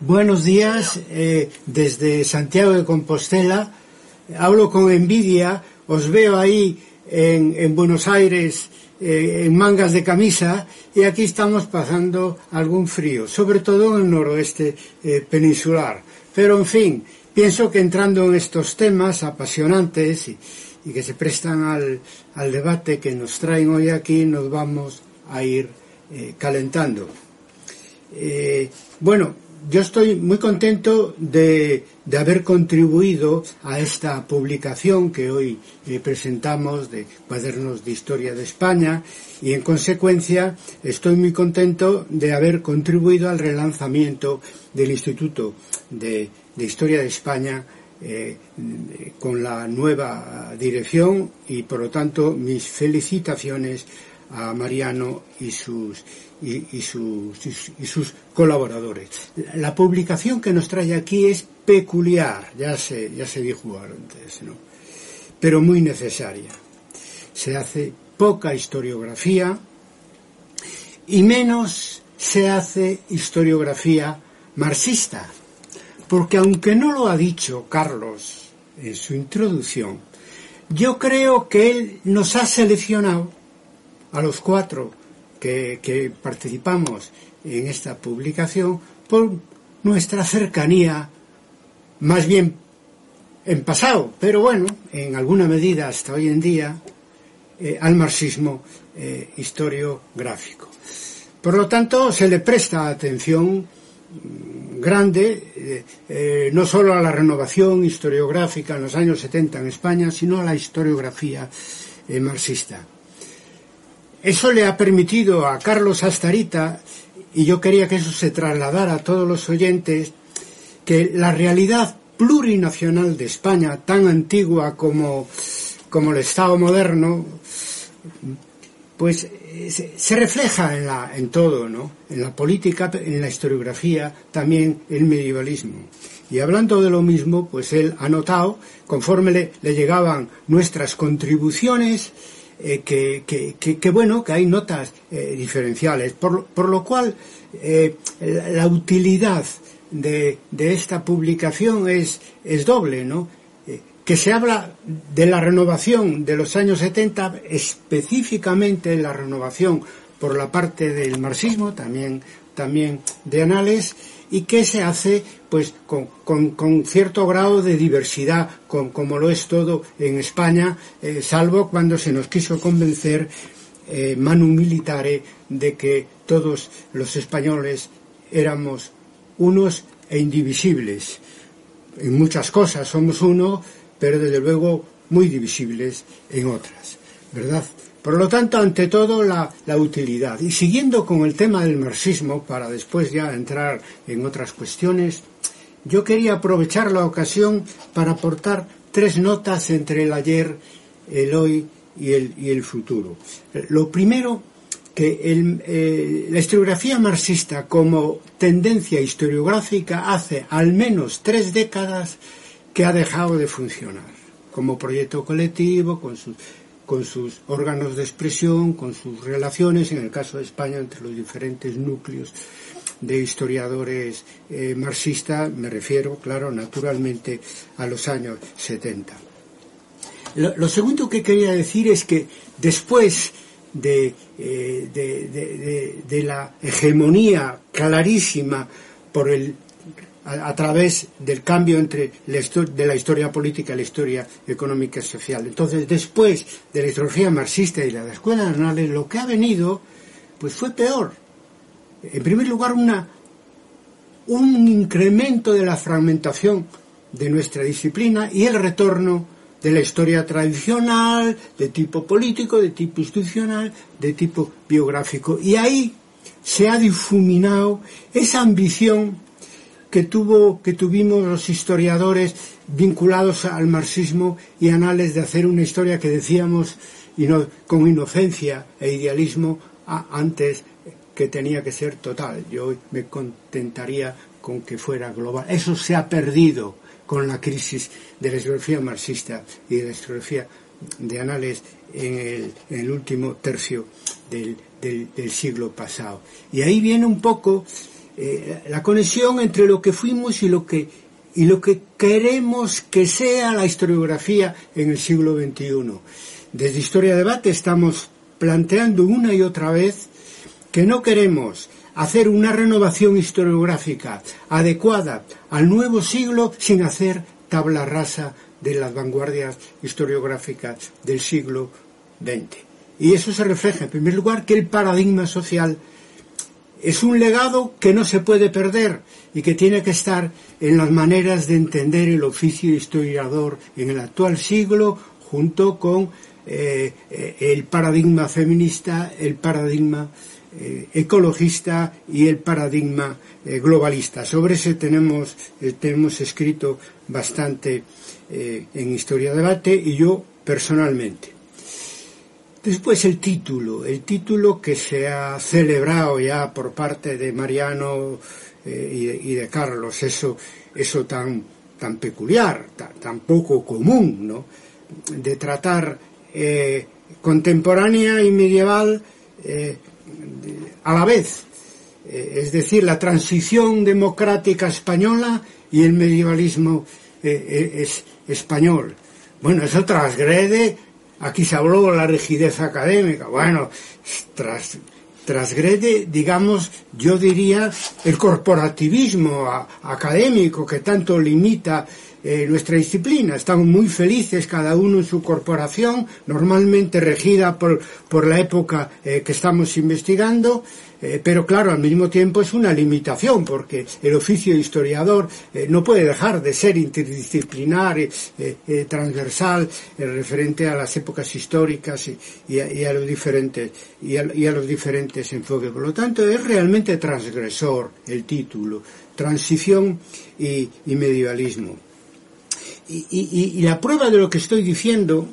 Buenos días eh, desde Santiago de Compostela. Hablo con envidia, os veo ahí en, en Buenos Aires eh, en mangas de camisa y aquí estamos pasando algún frío, sobre todo en el noroeste eh, peninsular. Pero en fin, pienso que entrando en estos temas apasionantes y, que se prestan al, debate que nos traen hoy aquí, nos vamos a ir calentando. Bueno, yo estoy muy contento de, haber contribuido a esta publicación que hoy eh, presentamos de Cuadernos de Historia de España y en consecuencia estoy muy contento de haber contribuido al relanzamiento del Instituto de, de Historia de España eh, con la nueva dirección y por lo tanto mis felicitaciones a Mariano y sus, y, sus, y, sus colaboradores. La publicación que nos trae aquí es peculiar, ya se, ya se dijo antes, ¿no? pero muy necesaria. Se hace poca historiografía y menos se hace historiografía marxista, porque aunque no lo ha dicho Carlos en su introducción, yo creo que él nos ha seleccionado a los cuatro que, participamos en esta publicación por nuestra cercanía, más bien en pasado, pero bueno, en alguna medida hasta hoy en día, eh, al marxismo eh, historiográfico. Por lo tanto, se le presta atención mm, grande eh, no solo a la renovación historiográfica en los años 70 en España, sino a la historiografía marxista. Eso le ha permitido a Carlos Astarita, y yo quería que eso se trasladara a todos los oyentes, que la realidad plurinacional de España, tan antigua como, como el Estado moderno, pues se refleja en, la, en todo, ¿no? En la política, en la historiografía, también el medievalismo. Y hablando de lo mismo, pues él ha notado, conforme le, le llegaban nuestras contribuciones, eh, que, que, que, bueno, que hay notas eh, diferenciales, por, por, lo cual eh, la, utilidad de, de, esta publicación es, es doble, ¿no? Que se habla de la renovación de los años 70, específicamente la renovación por la parte del marxismo, también, también de Anales, y que se hace pues con, cierto grado de diversidad, con, como lo es todo en España, eh, salvo cuando se nos quiso convencer eh, manu militare de que todos los españoles éramos unos e indivisibles. En muchas cosas somos uno, pero desde luego muy divisibles en otras, ¿verdad? Por lo tanto, ante todo, la, utilidad. Y siguiendo con el tema del marxismo, para después ya entrar en otras cuestiones, yo quería aprovechar la ocasión para aportar tres notas entre el ayer, el hoy y el, futuro. Lo primero, que eh, la historiografía marxista como tendencia historiográfica hace al menos tres décadas que ha dejado de funcionar como proyecto colectivo, con sus con sus órganos de expresión, con sus relaciones, en el caso de España, entre los diferentes núcleos de historiadores eh, marxistas, me refiero, claro, naturalmente, a los años 70. Lo, segundo que quería decir es que después de, eh, de la hegemonía clarísima por el a, través del cambio entre la de la historia política y la historia económica y social. Entonces, después de la historiografía marxista y la de la escuela de Arnales, lo que ha venido, pues fue peor. En primer lugar, una, un incremento de la fragmentación de nuestra disciplina y el retorno de la historia tradicional, de tipo político, de tipo institucional, de tipo biográfico. Y ahí se ha difuminado esa ambición que tuvo que tuvimos los historiadores vinculados al marxismo y anales de hacer una historia que decíamos con inocencia e idealismo antes que tenía que ser total. Yo me contentaría con que fuera global. Eso se ha perdido con la crisis de la historiografía marxista y de la historiografía de anales en el, en el último tercio del, del, del siglo pasado. Y ahí viene un poco eh, la conexión entre lo que fuimos y lo que, y lo que queremos que sea la historiografía en el siglo XXI. Desde Historia Debate estamos planteando una y otra vez que no queremos hacer una renovación historiográfica adecuada al nuevo siglo sin hacer tabla rasa de las vanguardias historiográficas del siglo XX. Y eso se refleja, en primer lugar, que el paradigma social es un legado que no se puede perder y que tiene que estar en las maneras de entender el oficio historiador en el actual siglo, junto con eh, eh, el paradigma feminista, el paradigma eh, ecologista y el paradigma globalista. Sobre ese tenemos, tenemos escrito bastante en Historia Debate y yo personalmente. Después el título, el título que se ha celebrado ya por parte de Mariano eh, y, de, Carlos, eso, eso tan, tan peculiar, tan, poco común, ¿no? De tratar eh, contemporánea y medieval eh, a la vez, es decir, la transición democrática española y el medievalismo es, español. Bueno, eso transgrede Aquí se habló de la rigidez académica. Bueno, tras, transgrede, digamos, yo diría, el corporativismo académico que tanto limita eh, nuestra disciplina. Estamos muy felices cada uno en su corporación, normalmente regida por, por la época eh, que estamos investigando, eh, pero claro, al mismo tiempo es una limitación, porque el oficio de historiador no puede dejar de ser interdisciplinar, transversal, referente a las épocas históricas y, a, los diferentes, y a, los diferentes enfoques. Por lo tanto, es realmente transgresor el título, transición y, medievalismo. Y, la prueba de lo que estoy diciendo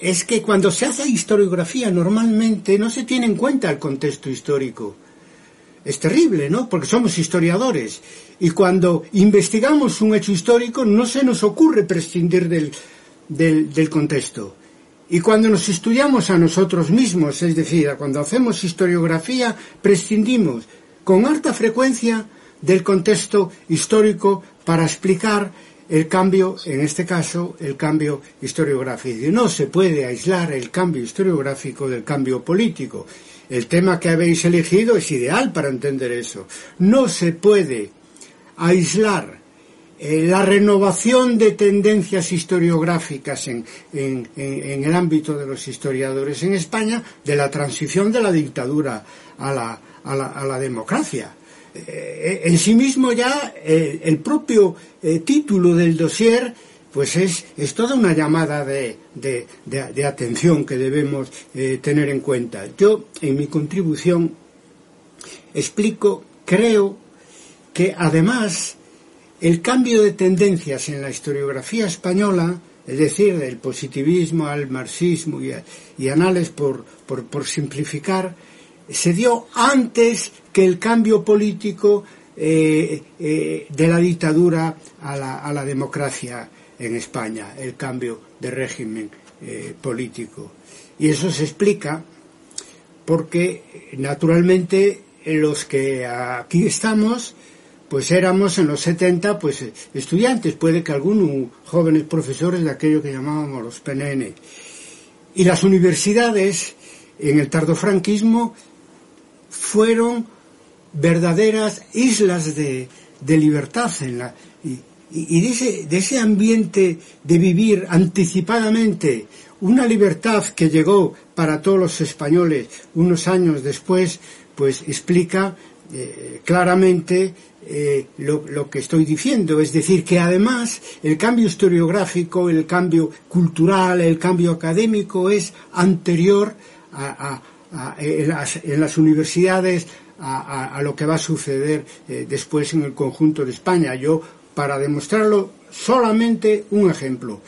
es que cuando se hace historiografía normalmente no se tiene en cuenta el contexto histórico. Es terrible, ¿no? Porque somos historiadores. Y cuando investigamos un hecho histórico no se nos ocurre prescindir del, del, contexto. Y cuando nos estudiamos a nosotros mismos, es decir, cuando hacemos historiografía, prescindimos con alta frecuencia del contexto histórico para explicar el cambio, en este caso, el cambio historiográfico. No se puede aislar el cambio historiográfico del cambio político. El tema que habéis elegido es ideal para entender eso. No se puede aislar eh, la renovación de tendencias historiográficas en, el ámbito de los historiadores en España de la transición de la dictadura a la democracia. Eh, en sí mismo ya eh, el propio eh, título del dossier pues es, es toda una llamada de, de, atención que debemos tener en cuenta. Yo en mi contribución explico, creo que además el cambio de tendencias en la historiografía española, es decir, del positivismo al marxismo y, y anales por, por, por simplificar, se dio antes que el cambio político eh, eh, de la dictadura a la, democracia en España, el cambio de régimen eh, político. Y eso se explica porque, naturalmente, los que aquí estamos, pues éramos en los 70 pues estudiantes, puede que algunos jóvenes profesores de aquello que llamábamos los PNN. Y las universidades en el tardofranquismo fueron verdaderas islas de, libertad en la, y, de, ese, de ambiente de vivir anticipadamente una libertad que llegó para todos los españoles unos años después, pues explica eh, claramente eh, lo, lo, que estoy diciendo. Es decir, que además el cambio historiográfico, el cambio cultural, el cambio académico es anterior a, en, las, universidades a, lo que va a suceder eh, después en el conjunto de España. Yo, para demostrarlo, solamente un ejemplo,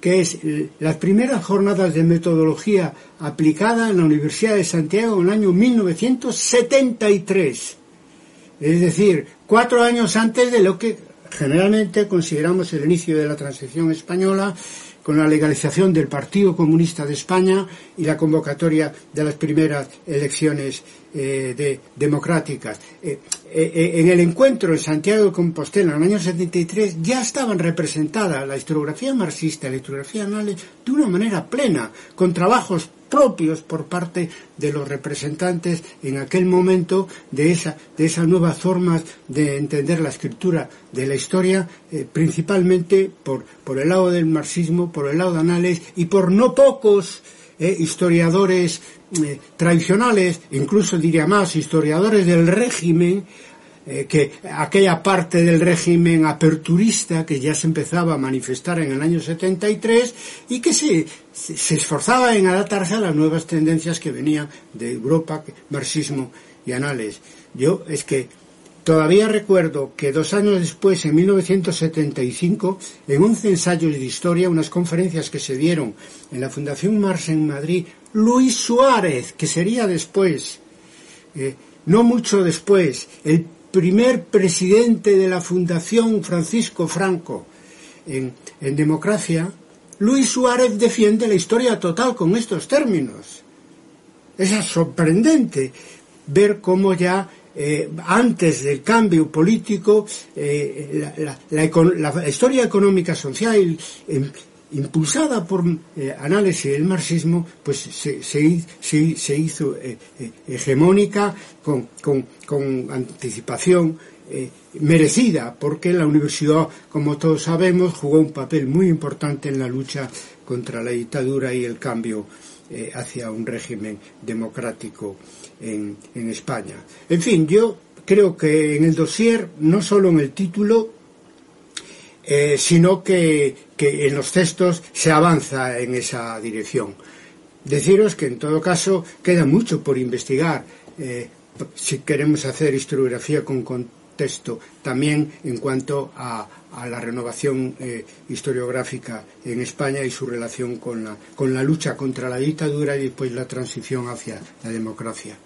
que es las primeras jornadas de metodología aplicada en la Universidad de Santiago en el año 1973. Es decir, cuatro años antes de lo que generalmente consideramos el inicio de la transición española con la legalización del Partido Comunista de España y la convocatoria de las primeras elecciones eh, democráticas. Eh, eh, en el encuentro en Santiago de Compostela en el año 73 ya estaban representadas la historiografía marxista y la historiografía anales de una manera plena, con trabajos propios por parte de los representantes en aquel momento de esa de esas nuevas formas de entender la escritura de la historia principalmente por por el lado del marxismo por el lado de Anales y por no pocos historiadores eh, tradicionales, incluso diría más, historiadores del régimen, eh, que aquella parte del régimen aperturista que ya se empezaba a manifestar en el año 73 y que se, se esforzaba en adaptarse a las nuevas tendencias que venían de Europa, marxismo y anales. Yo es que Todavía recuerdo que dos años después, en 1975, en 11 ensayos de historia, unas conferencias que se dieron en la Fundación Marx en Madrid, Luis Suárez, que sería después, eh, no mucho después, el primer presidente de la Fundación Francisco Franco en, democracia, Luis Suárez defiende la historia total con estos términos. Es sorprendente ver cómo ya eh, antes del cambio político, eh, la, historia económica social em, impulsada por eh, análisis del marxismo, pues se, se, hizo hegemónica con, con anticipación merecida, porque la universidad, como todos sabemos, jugó un papel muy importante en la lucha contra la dictadura y el cambio hacia un régimen democrático en, España. En fin, yo creo que en el dossier, no solo en el título, eh, sino que, en los textos se avanza en esa dirección. Deciros que en todo caso queda mucho por investigar eh, si queremos hacer historiografía con contexto, también en cuanto a, la renovación eh, historiográfica en España y su relación con la, con la lucha contra la dictadura y después la transición hacia la democracia.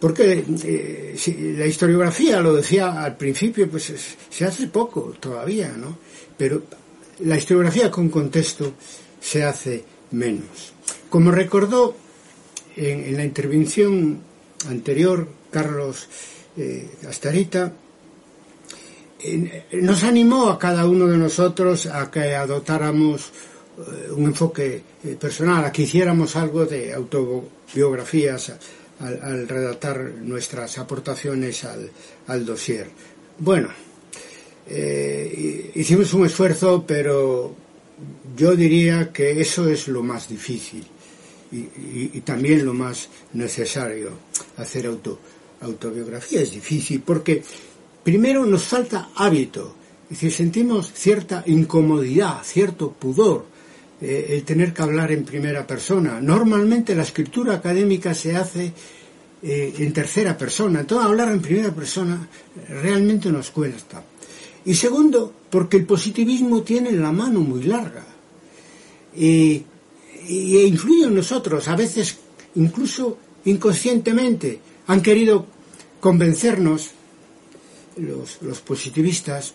Porque eh, la historiografía, lo decía al principio, pues se hace poco todavía, ¿no? Pero la historiografía con contexto se hace menos. Como recordó en, la intervención anterior Carlos eh, Astarita, nos animó a cada uno de nosotros a que adoptáramos eh, un enfoque personal, a que hiciéramos algo de autobiografías al, redactar nuestras aportaciones al, al dossier. Bueno, eh, hicimos un esfuerzo, pero yo diría que eso es lo más difícil y, también lo más necesario, hacer auto, autobiografía. Es difícil porque primero nos falta hábito, es decir, sentimos cierta incomodidad, cierto pudor eh, el tener que hablar en primera persona. Normalmente la escritura académica se hace eh, en tercera persona, entonces hablar en primera persona realmente nos cuesta. Y segundo, porque el positivismo tiene la mano muy larga y, y influye en nosotros, a veces incluso inconscientemente. Han querido convencernos los, los positivistas,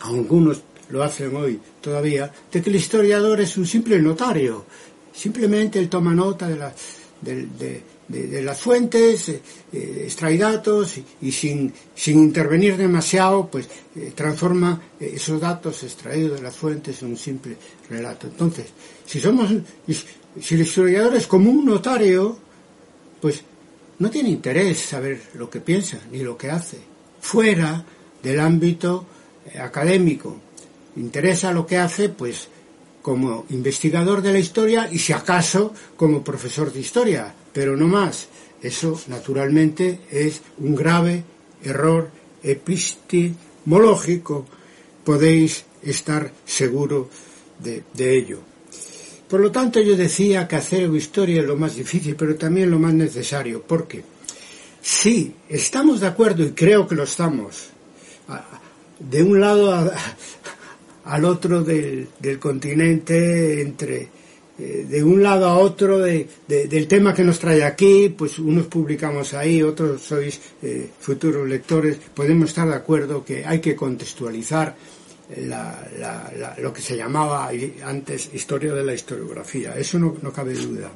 algunos lo hacen hoy todavía, de que el historiador es un simple notario. Simplemente él toma nota de, la, de, las fuentes, eh, eh, extrae datos y, sin, sin, intervenir demasiado, pues eh, transforma esos datos extraídos de las fuentes en un simple relato. Entonces, si somos, si el historiador es como un notario, pues no tiene interés saber lo que piensa ni lo que hace, fuera del ámbito académico interesa lo que hace, pues como investigador de la historia y si acaso como profesor de historia, pero no más. Eso naturalmente es un grave error epistemológico, podéis estar seguro de, ello. Por lo tanto, yo decía que hacer historia es lo más difícil, pero también lo más necesario, porque si estamos de acuerdo, y creo que lo estamos, de un lado al otro del, del continente, entre eh, de un lado a otro de, del tema que nos trae aquí, pues unos publicamos ahí, otros sois eh, futuros lectores, podemos estar de acuerdo que hay que contextualizar lo que se llamaba antes historia de la historiografía. Eso no, cabe duda.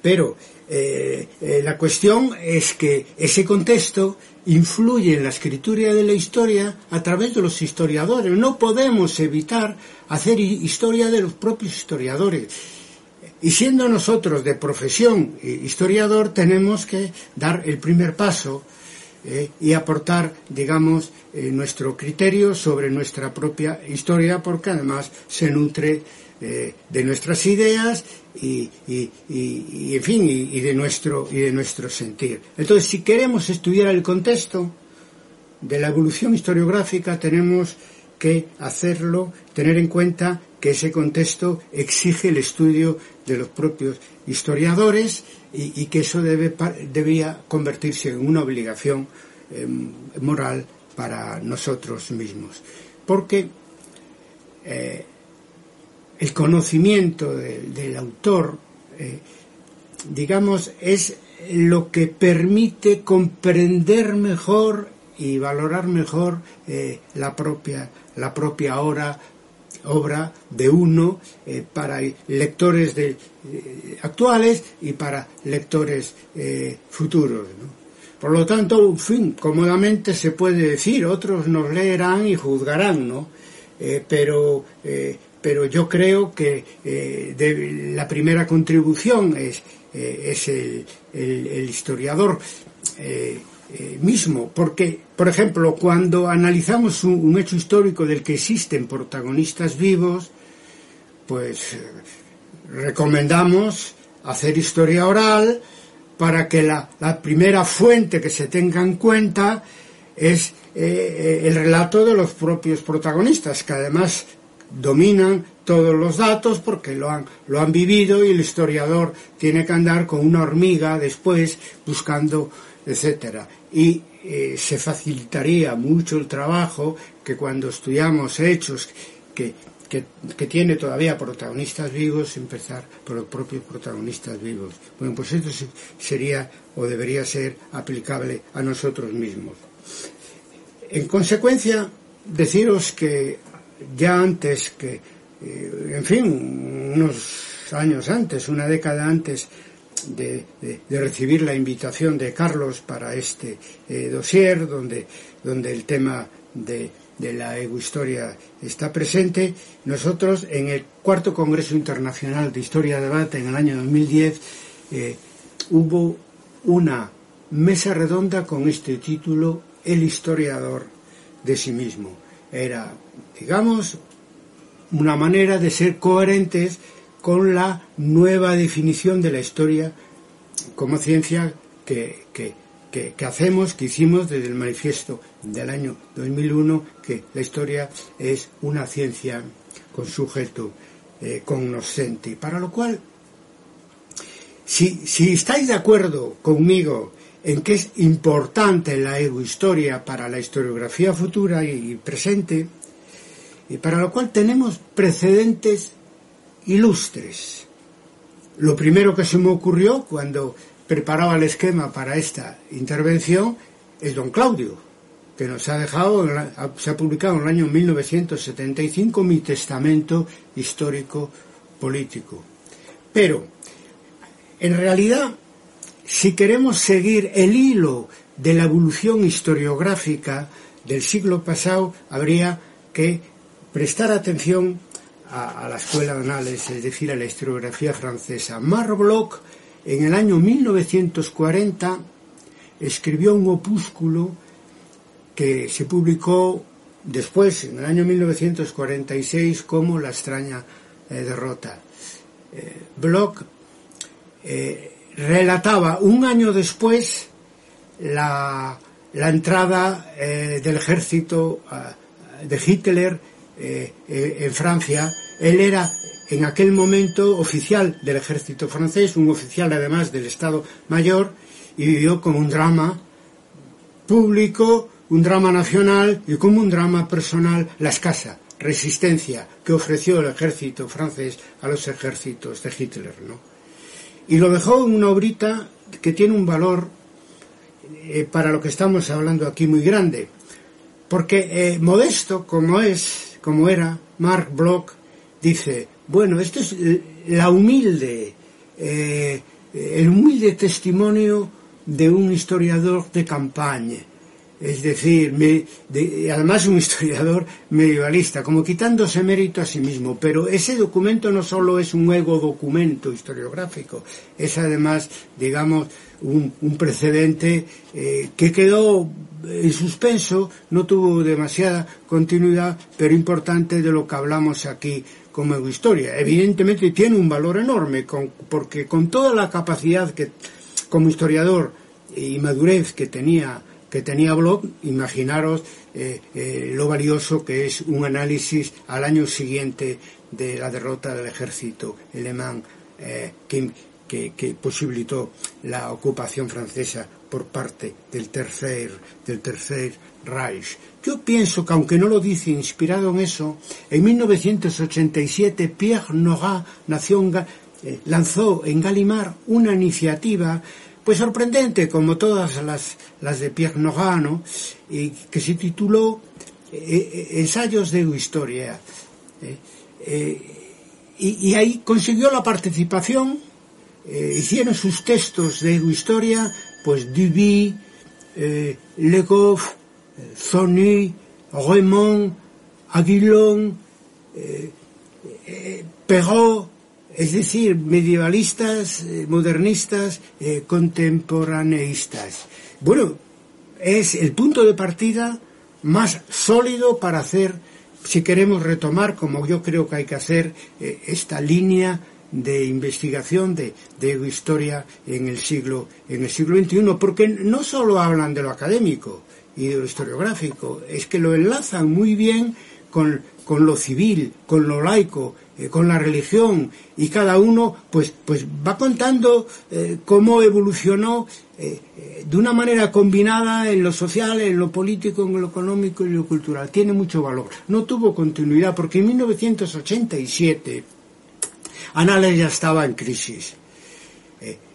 Pero eh, eh, la cuestión es que ese contexto influye en la escritura de la historia a través de los historiadores. No podemos evitar hacer historia de los propios historiadores. Y siendo nosotros de profesión historiador, tenemos que dar el primer paso eh, y aportar, digamos, eh, nuestro criterio sobre nuestra propia historia, porque además se nutre eh, de nuestras ideas y, en fin, y, de nuestro, y de nuestro sentir. Entonces, si queremos estudiar el contexto de la evolución historiográfica, tenemos que hacerlo, tener en cuenta que ese contexto exige el estudio de los propios historiadores y, que eso debe, debía convertirse en una obligación em, moral para nosotros mismos. Porque eh, el conocimiento del autor, eh, digamos, es lo que permite comprender mejor y valorar mejor eh, la propia la propia hora obra de uno eh, para lectores de, actuales y para lectores futuros. Por lo tanto, en fin, cómodamente se puede decir, otros nos leerán y juzgarán, ¿no? pero, pero yo creo que la primera contribución es, es el, historiador eh, mismo, porque, por ejemplo, cuando analizamos un, hecho histórico del que existen protagonistas vivos, pues eh, recomendamos hacer historia oral para que la, primera fuente que se tenga en cuenta es eh, el relato de los propios protagonistas, que además dominan todos los datos porque lo han, lo han vivido y el historiador tiene que andar con una hormiga después buscando etcétera. Y eh, se facilitaría mucho el trabajo que cuando estudiamos hechos que, que, que, tiene todavía protagonistas vivos, empezar por los propios protagonistas vivos. Bueno, pues esto sería o debería ser aplicable a nosotros mismos. En consecuencia, deciros que ya antes que, eh, en fin, unos años antes, una década antes de, recibir la invitación de Carlos para este eh, dossier, donde, donde el tema de, la egohistoria está presente. Nosotros, en el cuarto Congreso Internacional de Historia de Debate en el año 2010, eh, hubo una mesa redonda con este título, El historiador de sí mismo. Era, digamos, una manera de ser coherentes con la nueva definición de la historia como ciencia que, hacemos, que hicimos desde el manifiesto del año 2001, que la historia es una ciencia con sujeto eh, cognoscente. Para lo cual, si, si estáis de acuerdo conmigo en que es importante la egohistoria para la historiografía futura y presente, y para lo cual tenemos precedentes ilustres. Lo primero que se me ocurrió cuando preparaba el esquema para esta intervención es don Claudio, que nos ha dejado, se ha publicado en el año 1975 mi testamento histórico político. Pero, en realidad, si queremos seguir el hilo de la evolución historiográfica del siglo pasado, habría que prestar atención a, la escuela de análisis, es decir, a la historiografía francesa. Marbloch, en el año 1940, escribió un opúsculo que se publicó después, en el año 1946, como La extraña eh, derrota. Eh, Bloch eh, relataba un año después la, la entrada del ejército de Hitler en Francia él era en aquel momento oficial del ejército francés, un oficial además del Estado Mayor, y vivió como un drama público, un drama nacional y como un drama personal la escasa resistencia que ofreció el ejército francés a los ejércitos de Hitler. ¿no? Y lo dejó en una obrita que tiene un valor eh, para lo que estamos hablando aquí muy grande, Porque modesto como es, como era, Mark Bloch dice, bueno, esto es la humilde, el humilde testimonio de un historiador de campaña es decir, además un historiador medievalista, como quitándose mérito a sí mismo, pero ese documento no solo es un ego documento historiográfico, es además, digamos, un, precedente eh, que quedó en suspenso, no tuvo demasiada continuidad, pero importante de lo que hablamos aquí como historia. Evidentemente tiene un valor enorme, porque con toda la capacidad que como historiador y madurez que tenía que tenía Bloch, imaginaros eh, eh, lo valioso que es un análisis al año siguiente de la derrota del ejército alemán eh, que, posibilitó la ocupación francesa por parte del tercer, del tercer Reich. Yo pienso que aunque no lo dice inspirado en eso, en 1987 Pierre Nora lanzó en Gallimard una iniciativa pues sorprendente, como todas las, las de Pierre Nogano, y que se tituló eh, eh, Ensayos de Historia. Eh, y, ahí consiguió la participación, hicieron sus textos de Historia, pues Duby, Legoff, Zony, Raymond, Aguilón, Perrault, es decir, medievalistas, eh, modernistas, eh, contemporaneistas. Bueno, es el punto de partida más sólido para hacer, si queremos retomar, como yo creo que hay que hacer, eh, esta línea de investigación de, de historia en el siglo en el siglo XXI, porque no solo hablan de lo académico y de lo historiográfico, es que lo enlazan muy bien con, con lo civil, con lo laico, eh, con la religión y cada uno pues pues va contando eh, cómo evolucionó eh, de una manera combinada en lo social, en lo político, en lo económico y en lo cultural. Tiene mucho valor. No tuvo continuidad porque en 1987 Anales ya estaba en crisis.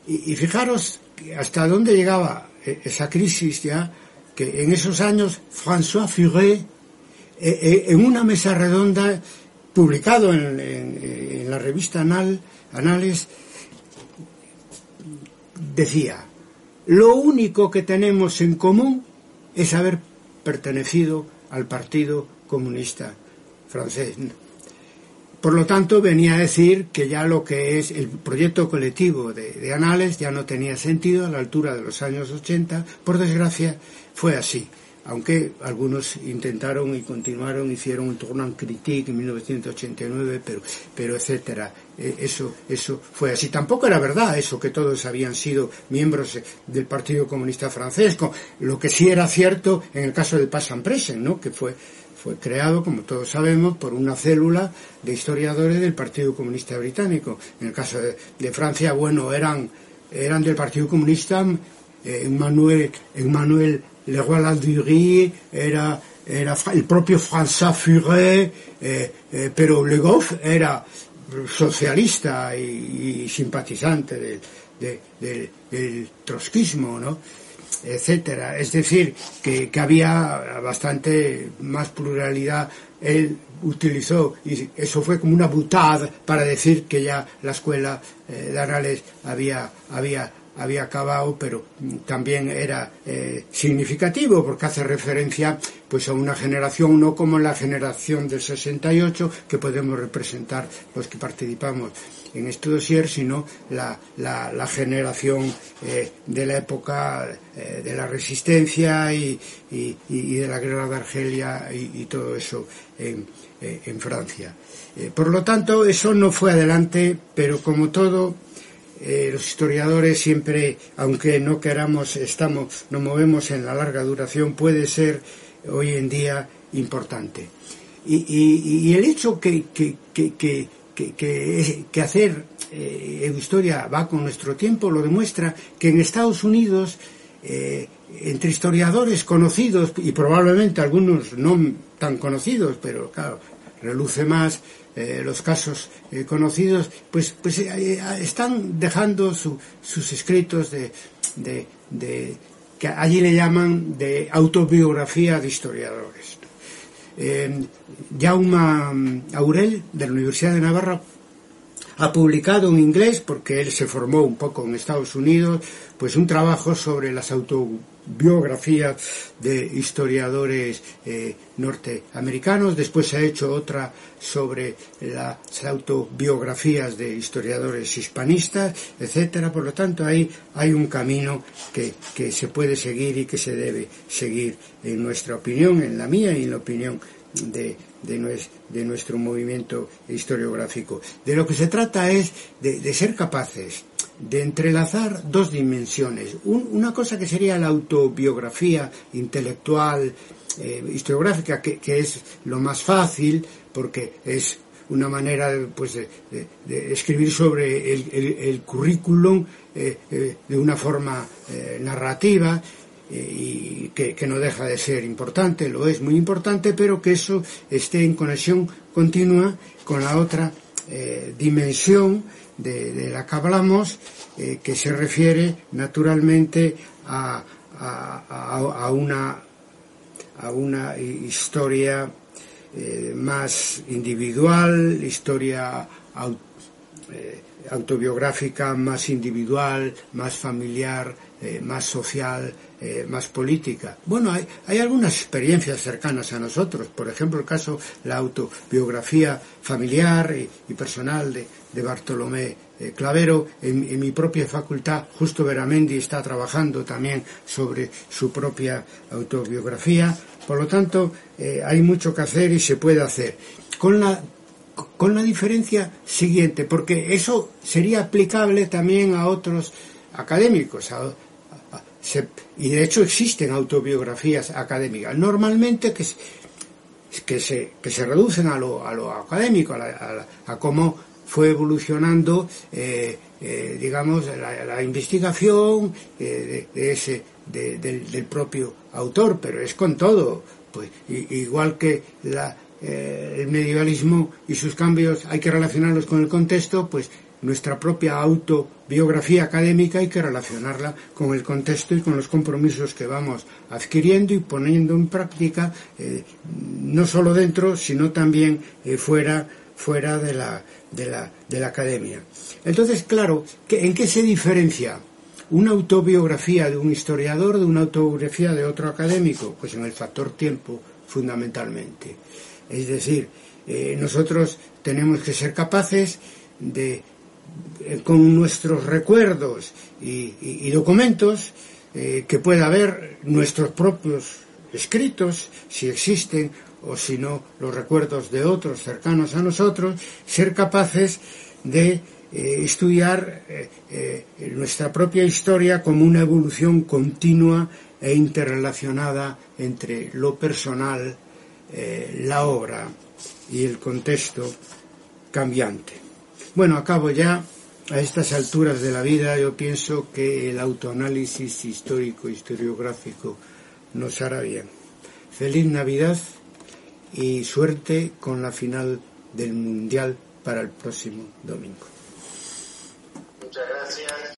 Y, y, fijaros hasta dónde llegaba esa crisis ya, que en esos años François Furet, en una mesa redonda, publicado en, la revista Anal, Anales, decía, lo único que tenemos en común es haber pertenecido al Partido Comunista francés. Por lo tanto, venía a decir que ya lo que es el proyecto colectivo de, de, Anales ya no tenía sentido a la altura de los años 80. Por desgracia, fue así aunque algunos intentaron y continuaron, hicieron un tournant critique en 1989, pero, pero etcétera. E, eso, eso fue así. Tampoco era verdad eso que todos habían sido miembros del Partido Comunista Francés. Lo que sí era cierto en el caso del Passan Presen, ¿no? que fue, fue creado, como todos sabemos, por una célula de historiadores del Partido Comunista Británico. En el caso de, Francia, bueno, eran, eran del Partido Comunista eh, Emmanuel, Emmanuel le roi Ladurie era, era el propio François Furet, eh, eh, pero Le Goff era socialista y, simpatizante del trotskismo, ¿no? etcétera. Es decir, que, había bastante más pluralidad. Él utilizó, y eso fue como una butad para decir que ya la escuela eh, de Arales había, había había acabado, pero también era eh, significativo porque hace referencia pues a una generación no como la generación del 68 que podemos representar los que participamos en este dossier, sino la, la, generación eh, de la época eh, de la resistencia y, y, y, de la guerra de Argelia y, todo eso en, en Francia. por lo tanto, eso no fue adelante, pero como todo, eh, los historiadores siempre, aunque no queramos, estamos, nos movemos en la larga duración, puede ser hoy en día importante. Y, el hecho que, que, que, que hacer eh, historia va con nuestro tiempo lo demuestra que en Estados Unidos, eh, entre historiadores conocidos y probablemente algunos no tan conocidos, pero claro, reluce más eh, los casos eh, conocidos, pues, pues eh, están dejando sus escritos de, de, que allí le llaman de autobiografía de historiadores. Jaume Aurel, de la Universidad de Navarra, ha publicado en inglés, porque él se formó un poco en Estados Unidos, pues un trabajo sobre las autobiografías de historiadores eh, norteamericanos. Después se ha hecho otra sobre las autobiografías de historiadores hispanistas, etcétera. Por lo tanto, ahí hay un camino que, que se puede seguir y que se debe seguir, en nuestra opinión, en la mía y en la opinión de, de, nuestro movimiento historiográfico. De lo que se trata es de, ser capaces de entrelazar dos dimensiones. una cosa que sería la autobiografía intelectual, eh, historiográfica, que, es lo más fácil, porque es una manera pues, de, escribir sobre el, currículum eh, eh, de una forma narrativa y que, no deja de ser importante, lo es muy importante, pero que eso esté en conexión continua con la otra eh, dimensión de, la que hablamos, eh, que se refiere naturalmente a, una, a una historia eh, más individual, historia autobiográfica más individual, más familiar, más social, eh, más política. Bueno, hay, hay, algunas experiencias cercanas a nosotros, por ejemplo el caso, la autobiografía familiar y, personal de, Bartolomé eh, Clavero. En, mi propia facultad, Justo Veramendi está trabajando también sobre su propia autobiografía. Por lo tanto, eh, hay mucho que hacer y se puede hacer. Con la con la diferencia siguiente, porque eso sería aplicable también a otros académicos, y de hecho existen autobiografías académicas, normalmente que, que, se, que se reducen a lo, a lo académico, a, cómo fue evolucionando, eh, eh, digamos, la, investigación eh, de, ese, del, propio autor, pero es con todo, pues igual que la, el medievalismo y sus cambios hay que relacionarlos con el contexto, pues nuestra propia autobiografía académica hay que relacionarla con el contexto y con los compromisos que vamos adquiriendo y poniendo en práctica, eh, no solo dentro, sino también eh, fuera, fuera de, la, de, la, de la academia. Entonces, claro, ¿en qué se diferencia una autobiografía de un historiador de una autobiografía de otro académico? Pues en el factor tiempo, fundamentalmente. Es decir, eh, nosotros tenemos que ser capaces de con nuestros recuerdos y, documentos eh, que pueda haber nuestros propios escritos, si existen, o si no, los recuerdos de otros cercanos a nosotros, ser capaces de eh, estudiar nuestra propia historia como una evolución continua e interrelacionada entre lo personal, la obra y el contexto cambiante. Bueno, acabo ya. A estas alturas de la vida yo pienso que el autoanálisis histórico, historiográfico nos hará bien. Feliz Navidad y suerte con la final del Mundial para el próximo domingo. Muchas gracias.